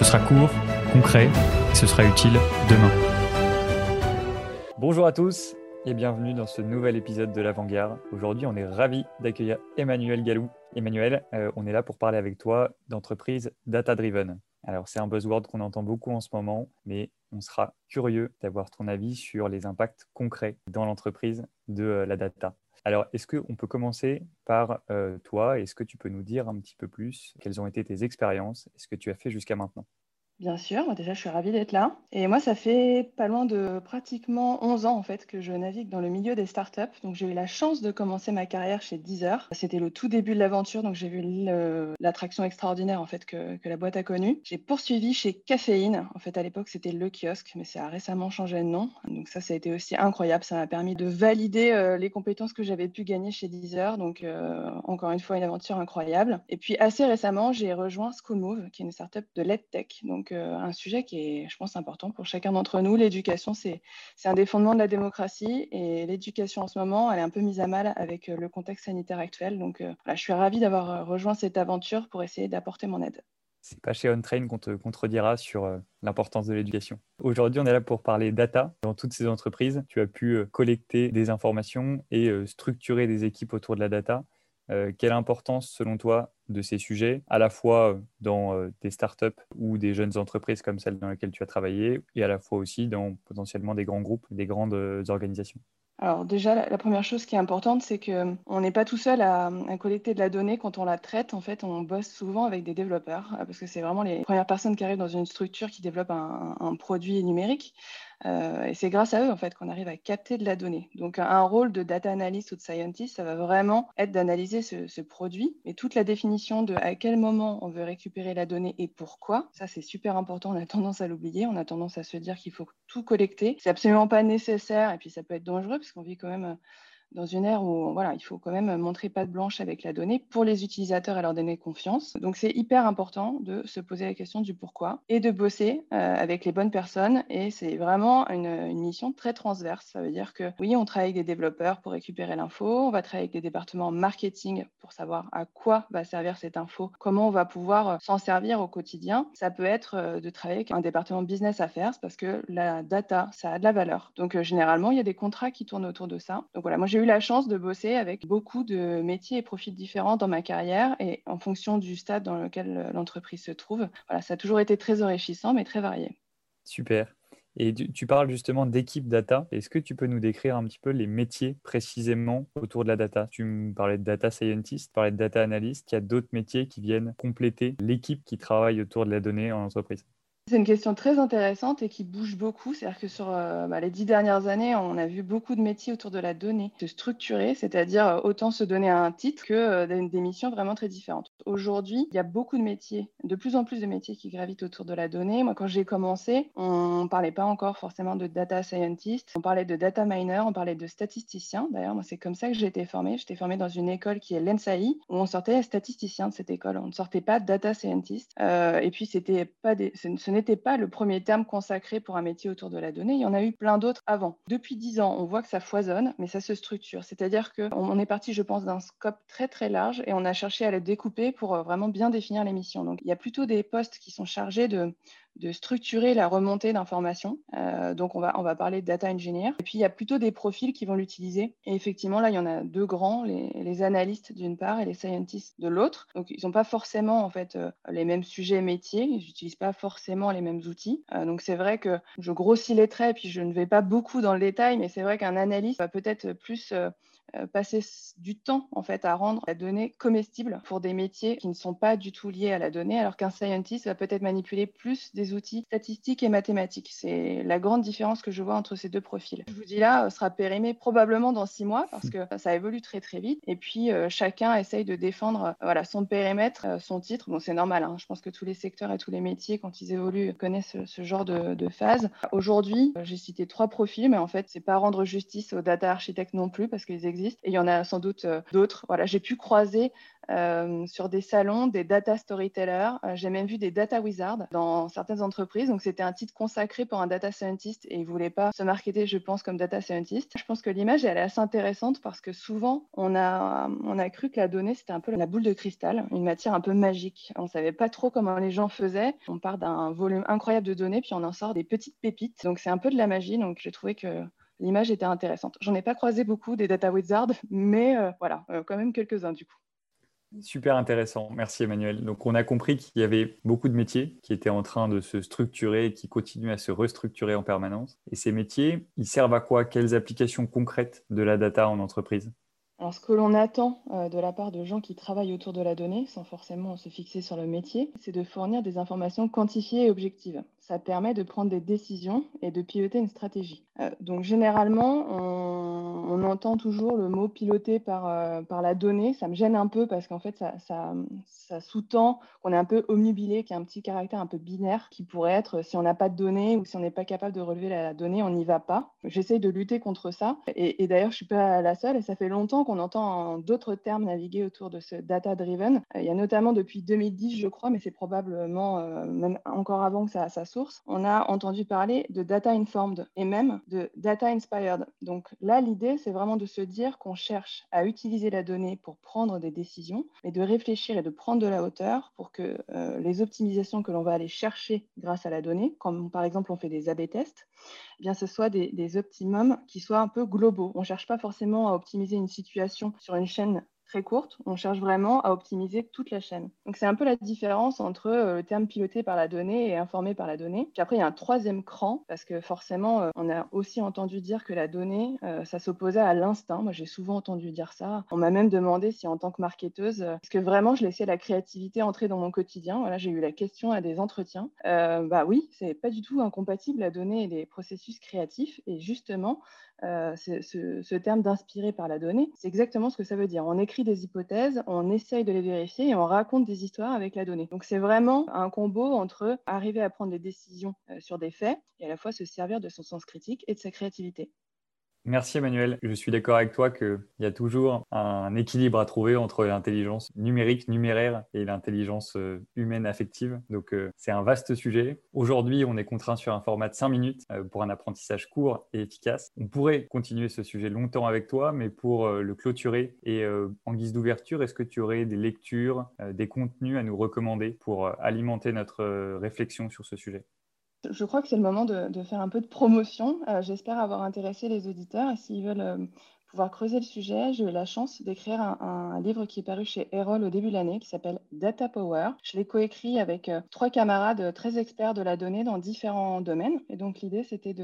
Ce sera court, concret et ce sera utile demain. Bonjour à tous et bienvenue dans ce nouvel épisode de l'Avant-Garde. Aujourd'hui, on est ravi d'accueillir Emmanuel Galou. Emmanuel, euh, on est là pour parler avec toi d'entreprise data-driven. Alors, c'est un buzzword qu'on entend beaucoup en ce moment, mais on sera curieux d'avoir ton avis sur les impacts concrets dans l'entreprise de euh, la data. Alors, est-ce qu'on peut commencer par euh, toi? Est-ce que tu peux nous dire un petit peu plus quelles ont été tes expériences? Et ce que tu as fait jusqu'à maintenant? Bien sûr, déjà je suis ravie d'être là. Et moi, ça fait pas loin de pratiquement 11 ans en fait que je navigue dans le milieu des startups. Donc j'ai eu la chance de commencer ma carrière chez Deezer. C'était le tout début de l'aventure, donc j'ai vu l'attraction extraordinaire en fait que, que la boîte a connue. J'ai poursuivi chez Caféine. En fait, à l'époque, c'était le kiosque, mais ça a récemment changé de nom. Donc ça, ça a été aussi incroyable. Ça m'a permis de valider euh, les compétences que j'avais pu gagner chez Deezer. Donc euh, encore une fois, une aventure incroyable. Et puis assez récemment, j'ai rejoint Schoolmove, qui est une startup de l'EdTech. Donc euh, un sujet qui est, je pense, important pour chacun d'entre nous. L'éducation, c'est un des fondements de la démocratie et l'éducation en ce moment, elle est un peu mise à mal avec euh, le contexte sanitaire actuel. Donc, euh, je suis ravie d'avoir rejoint cette aventure pour essayer d'apporter mon aide. C'est pas chez OnTrain qu'on te contredira sur l'importance de l'éducation. Aujourd'hui, on est là pour parler data. Dans toutes ces entreprises, tu as pu collecter des informations et structurer des équipes autour de la data. Euh, quelle importance, selon toi, de ces sujets, à la fois euh, dans euh, des startups ou des jeunes entreprises comme celle dans laquelle tu as travaillé, et à la fois aussi dans potentiellement des grands groupes, des grandes organisations? Alors déjà, la, première chose qui est importante, c'est qu'on n'est pas tout seul à, collecter de la donnée quand on la traite. En fait, on bosse souvent avec des développeurs parce que c'est vraiment les premières personnes qui arrivent dans une structure qui développe un produit numérique. Euh, et c'est grâce à eux en fait qu'on arrive à capter de la donnée. Donc un rôle de data analyst ou de scientist, ça va vraiment être d'analyser ce, produit et toute la définition de à quel moment on veut récupérer la donnée et pourquoi. Ça c'est super important. On a tendance à l'oublier. On a tendance à se dire qu'il faut tout collecter. C'est absolument pas nécessaire et puis ça peut être dangereux parce qu'on vit quand même dans une ère où voilà, il faut quand même montrer patte blanche avec la donnée pour les utilisateurs et leur donner confiance. Donc c'est hyper important de se poser la question du pourquoi et de bosser euh, avec les bonnes personnes. Et c'est vraiment une, mission très transverse. Ça veut dire que oui, on travaille avec des développeurs pour récupérer l'info, on va travailler avec des départements marketing pour savoir à quoi va servir cette info, comment on va pouvoir euh, s'en servir au quotidien. Ça peut être euh, de travailler avec un département business affairs parce que la data, ça a de la valeur. Donc généralement, il y a des contrats qui tournent autour de ça. Donc voilà, moi j'ai eu la chance de bosser avec beaucoup de métiers et profils différents dans ma carrière et en fonction du stade dans lequel l'entreprise se trouve. Voilà, ça a toujours été très enrichissant, mais très varié. Super. Et tu, parles justement d'équipe data. Est-ce que tu peux nous décrire un petit peu les métiers précisément autour de la data? Tu me parlais de data scientist, tu parlais de data analyst. Il y a d'autres métiers qui viennent compléter l'équipe qui travaille autour de la donnée en entreprise. C'est une question très intéressante et qui bouge beaucoup. C'est-à-dire que sur euh, bah, les dix dernières années, on a vu beaucoup de métiers autour de la donnée se structurer, c'est-à-dire euh, autant se donner un titre que euh, des missions vraiment très différentes. Aujourd'hui, il y a beaucoup de métiers, de plus en plus de métiers qui gravitent autour de la donnée. Moi, quand j'ai commencé, on ne parlait pas encore forcément de data scientist, on parlait de data miner, on parlait de statisticien. D'ailleurs, moi, c'est comme ça que j'ai été formée. J'étais formée dans une école qui est l'ENSAI, où on sortait statisticien de cette école. On ne sortait pas data scientist. et puis, c'était pas des, ce, ce n'était pas le premier terme consacré pour un métier autour de la donnée. Il y en a eu plein d'autres avant. Depuis dix ans, on voit que ça foisonne, mais ça se structure. C'est-à-dire qu'on est parti, je pense, d'un scope très très large et on a cherché à le découper pour euh, vraiment bien définir les missions. Donc, il y a plutôt des postes qui sont chargés de de structurer la remontée d'informations. Euh, donc, on va, on va parler de data engineer. Et puis, il y a plutôt des profils qui vont l'utiliser. Et effectivement, là, il y en a deux grands, les, analystes d'une part et les scientists de l'autre. Donc, ils n'ont pas forcément, en fait, euh, les mêmes sujets métiers. Ils n'utilisent pas forcément les mêmes outils. Euh, donc, c'est vrai que je grossis les traits, puis je ne vais pas beaucoup dans le détail, mais c'est vrai qu'un analyste va peut-être plus passer du temps en fait à rendre la donnée comestible pour des métiers qui ne sont pas du tout liés à la donnée, alors qu'un scientist va peut-être manipuler plus des outils statistiques et mathématiques. C'est la grande différence que je vois entre ces deux profils. Je vous dis là, sera périmé probablement dans six mois parce que ça évolue très très vite. Et puis chacun essaye de défendre voilà son périmètre, son titre. Bon, c'est normal. Hein. Je pense que tous les secteurs et tous les métiers, quand ils évoluent, connaissent ce, genre de, de phase. Aujourd'hui, j'ai cité trois profils, mais en fait, c'est pas rendre justice aux data architectes non plus parce qu'ils existent. Et il y en a sans doute euh, d'autres. Voilà, j'ai pu croiser euh, sur des salons des data storytellers. Euh, j'ai même vu des data wizards dans certaines entreprises. Donc, c'était un titre consacré pour un data scientist et ils ne pas se marketer, je pense, comme data scientist. Je pense que l'image, elle est assez intéressante parce que souvent, on a, on a cru que la donnée, c'était un peu la boule de cristal, une matière un peu magique. On ne savait pas trop comment les gens faisaient. On part d'un volume incroyable de données, puis on en sort des petites pépites. Donc, c'est un peu de la magie. Donc, j'ai trouvé que l'image était intéressante. J'en ai pas croisé beaucoup des data wizards, mais euh, voilà, quand même quelques-uns du coup. Super intéressant, merci Emmanuel. Donc on a compris qu'il y avait beaucoup de métiers qui étaient en train de se structurer et qui continuent à se restructurer en permanence. Et ces métiers, ils servent à quoi? Quelles applications concrètes de la data en entreprise? Alors, ce que l'on attend euh, de la part de gens qui travaillent autour de la donnée, sans forcément se fixer sur le métier, c'est de fournir des informations quantifiées et objectives. Ça permet de prendre des décisions et de piloter une stratégie. Euh, donc, généralement, on, entend toujours le mot piloter par, euh, par la donnée. Ça me gêne un peu parce qu'en fait, ça, ça, sous-tend qu'on est un peu omnubilé, qu'il y a un petit caractère un peu binaire qui pourrait être si on n'a pas de données ou si on n'est pas capable de relever la, donnée, on n'y va pas. J'essaye de lutter contre ça. Et, et d'ailleurs, je ne suis pas la seule et ça fait longtemps on entend d'autres termes naviguer autour de ce data-driven. Euh, il y a notamment depuis 2010, je crois, mais c'est probablement euh, même encore avant que ça a sa source, on a entendu parler de data informed et même de data inspired. Donc là, l'idée, c'est vraiment de se dire qu'on cherche à utiliser la donnée pour prendre des décisions, mais de réfléchir et de prendre de la hauteur pour que euh, les optimisations que l'on va aller chercher grâce à la donnée, comme par exemple on fait des A-B tests, ce soit des optimums qui soient un peu globaux. On ne cherche pas forcément à optimiser une situation sur une chaîne très courte, on cherche vraiment à optimiser toute la chaîne. Donc c'est un peu la différence entre euh, le terme piloté par la donnée et informé par la donnée. Puis après, il y a un troisième cran, parce que forcément, euh, on a aussi entendu dire que la donnée, euh, ça s'opposait à l'instinct. Moi, j'ai souvent entendu dire ça. On m'a même demandé si en tant que marketeuse, est-ce que vraiment je laissais la créativité entrer dans mon quotidien? Voilà, j'ai eu la question à des entretiens. bah oui, c'est pas du tout incompatible la donnée et les processus créatifs. Et justement, ce, ce terme d'inspirer par la donnée, c'est exactement ce que ça veut dire. On écrit des hypothèses, on essaye de les vérifier et on raconte des histoires avec la donnée. Donc c'est vraiment un combo entre arriver à prendre des décisions euh, sur des faits et à la fois se servir de son sens critique et de sa créativité. Merci Emmanuel. Je suis d'accord avec toi qu'il y a toujours un équilibre à trouver entre l'intelligence numérique, numéraire et l'intelligence euh, humaine affective. Donc euh, c'est un vaste sujet. Aujourd'hui, on est contraint sur un format de 5 minutes euh, pour un apprentissage court et efficace. On pourrait continuer ce sujet longtemps avec toi, mais pour le clôturer et en guise d'ouverture, est-ce que tu aurais des lectures, des contenus à nous recommander pour alimenter notre réflexion sur ce sujet? Je crois que c'est le moment de, faire un peu de promotion. Euh, j'espère avoir intéressé les auditeurs. Et s'ils veulent euh, pouvoir creuser le sujet, j'ai eu la chance d'écrire un, livre qui est paru chez Erol au début de l'année, qui s'appelle Data Power. Je l'ai coécrit avec euh, trois camarades très experts de la donnée dans différents domaines. Et donc l'idée, c'était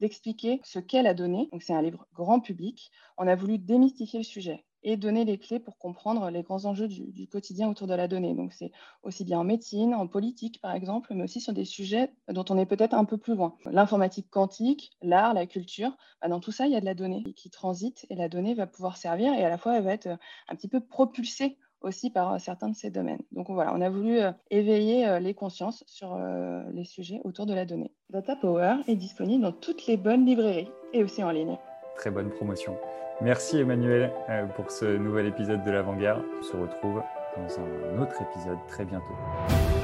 d'expliquer ce qu'est la donnée. C'est un livre grand public. On a voulu démystifier le sujet et donner les clés pour comprendre les grands enjeux du, quotidien autour de la donnée. Donc c'est aussi bien en médecine, en politique par exemple, mais aussi sur des sujets dont on est peut-être un peu plus loin. L'informatique quantique, l'art, la culture, bah, dans tout ça, il y a de la donnée qui transite et la donnée va pouvoir servir et à la fois elle va être euh, un petit peu propulsée aussi par euh, certains de ces domaines. Donc voilà, on a voulu euh, éveiller les consciences sur les sujets autour de la donnée. Data Power est disponible dans toutes les bonnes librairies et aussi en ligne. Très bonne promotion. Merci Emmanuel euh, pour ce nouvel épisode de l'Avant-Garde. On se retrouve dans un autre épisode très bientôt.